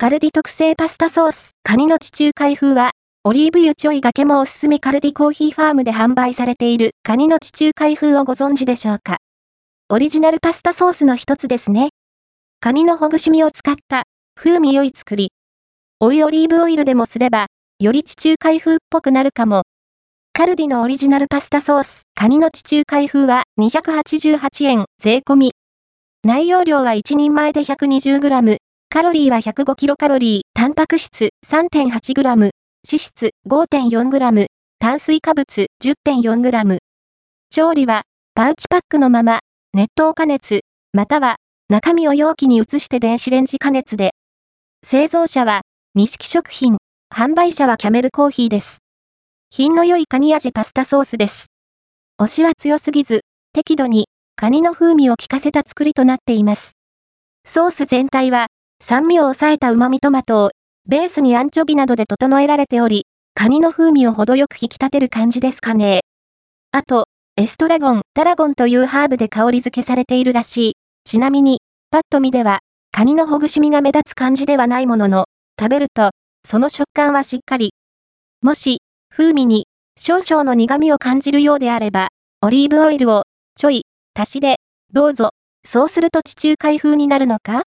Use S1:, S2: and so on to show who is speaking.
S1: カルディ特製パスタソース、カニの地中海風は、オリーブ油ちょいがけもおすすめカルディコーヒーファームで販売されているカニの地中海風をご存知でしょうか？オリジナルパスタソースの一つですね。カニのほぐし身を使った風味良い作り。オイオリーブオイルでもすれば、より地中海風っぽくなるかも。カルディのオリジナルパスタソース、カニの地中海風は288円税込み。内容量は1人前で 120g、カロリーは 105kcal、タンパク質 3.8g、脂質 5.4g、炭水化物 10.4g。調理は、パウチパックのまま、熱湯加熱、または、中身を容器に移して電子レンジ加熱で。製造者は、錦食品、販売者はキャメルコーヒーです。品の良いカニ味パスタソースです。推しは強すぎず、適度に、カニの風味を効かせた作りとなっています。ソース全体は、酸味を抑えた旨味トマトを、ベースにアンチョビなどで整えられており、カニの風味を程よく引き立てる感じですかね。あと、エストラゴン、タラゴンというハーブで香り付けされているらしい。ちなみに、パッと見では、カニのほぐし身が目立つ感じではないものの、食べると、その食感はしっかり。もし、風味に、少々の苦味を感じるようであれば、オリーブオイルを、ちょい、足しで、どうぞ。そうすると地中海風になるのか？